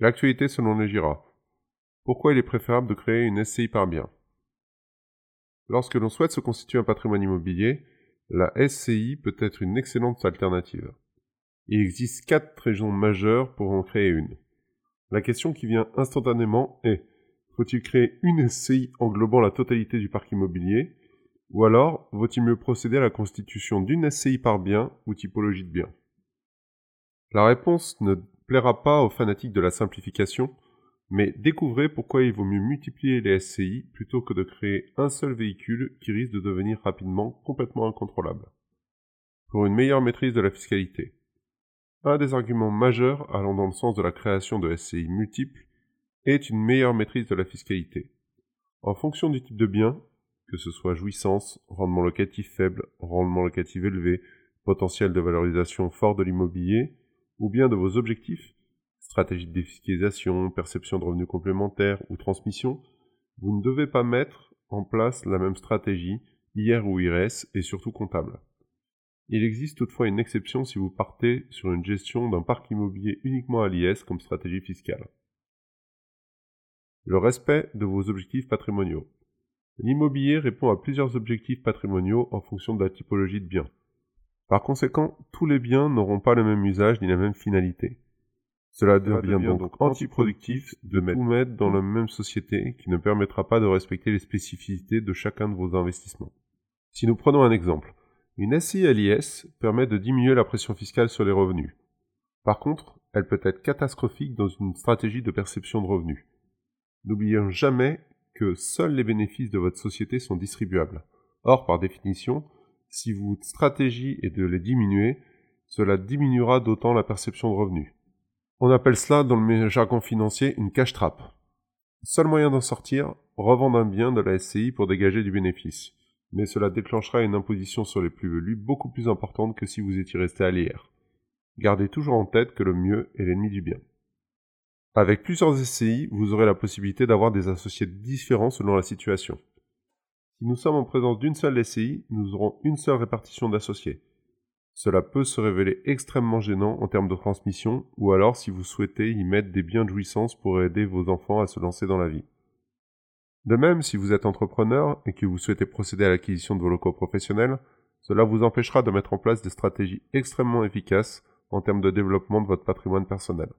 L'actualité selon les GIRA. Pourquoi il est préférable de créer une SCI par bien? Lorsque l'on souhaite se constituer un patrimoine immobilier, la SCI peut être une excellente alternative. Il existe quatre raisons majeures pour en créer une. La question qui vient instantanément est faut-il créer une SCI englobant la totalité du parc immobilier? Ou alors, vaut-il mieux procéder à la constitution d'une SCI par bien ou typologie de bien? La réponse ne plaira pas aux fanatiques de la simplification, mais découvrez pourquoi il vaut mieux multiplier les SCI plutôt que de créer un seul véhicule qui risque de devenir rapidement complètement incontrôlable. Pour une meilleure maîtrise de la fiscalité. Un des arguments majeurs allant dans le sens de la création de SCI multiples est une meilleure maîtrise de la fiscalité. En fonction du type de bien, que ce soit jouissance, rendement locatif faible, rendement locatif élevé, potentiel de valorisation fort de l'immobilier, ou bien de vos objectifs, stratégie de défiscalisation, perception de revenus complémentaires ou transmission, vous ne devez pas mettre en place la même stratégie, IR ou IRS, et surtout comptable. Il existe toutefois une exception si vous partez sur une gestion d'un parc immobilier uniquement à l'IS comme stratégie fiscale. Le respect de vos objectifs patrimoniaux. L'immobilier répond à plusieurs objectifs patrimoniaux en fonction de la typologie de bien. Par conséquent, tous les biens n'auront pas le même usage ni la même finalité. Cela devient, donc, antiproductif de tout mettre dans la même société qui ne permettra pas de respecter les spécificités de chacun de vos investissements. Si nous prenons un exemple, une SCI à l'IS permet de diminuer la pression fiscale sur les revenus. Par contre, elle peut être catastrophique dans une stratégie de perception de revenus. N'oublions jamais que seuls les bénéfices de votre société sont distribuables. Or, par définition, si votre stratégie est de les diminuer, cela diminuera d'autant la perception de revenus. On appelle cela dans le jargon financier une cash trap. Seul moyen d'en sortir, revendre un bien de la SCI pour dégager du bénéfice. Mais cela déclenchera une imposition sur les plus-values beaucoup plus importante que si vous étiez resté à l'IR. Gardez toujours en tête que le mieux est l'ennemi du bien. Avec plusieurs SCI, vous aurez la possibilité d'avoir des associés différents selon la situation. Si nous sommes en présence d'une seule SCI, nous aurons une seule répartition d'associés. Cela peut se révéler extrêmement gênant en termes de transmission, ou alors si vous souhaitez y mettre des biens de jouissance pour aider vos enfants à se lancer dans la vie. De même, si vous êtes entrepreneur et que vous souhaitez procéder à l'acquisition de vos locaux professionnels, cela vous empêchera de mettre en place des stratégies extrêmement efficaces en termes de développement de votre patrimoine personnel.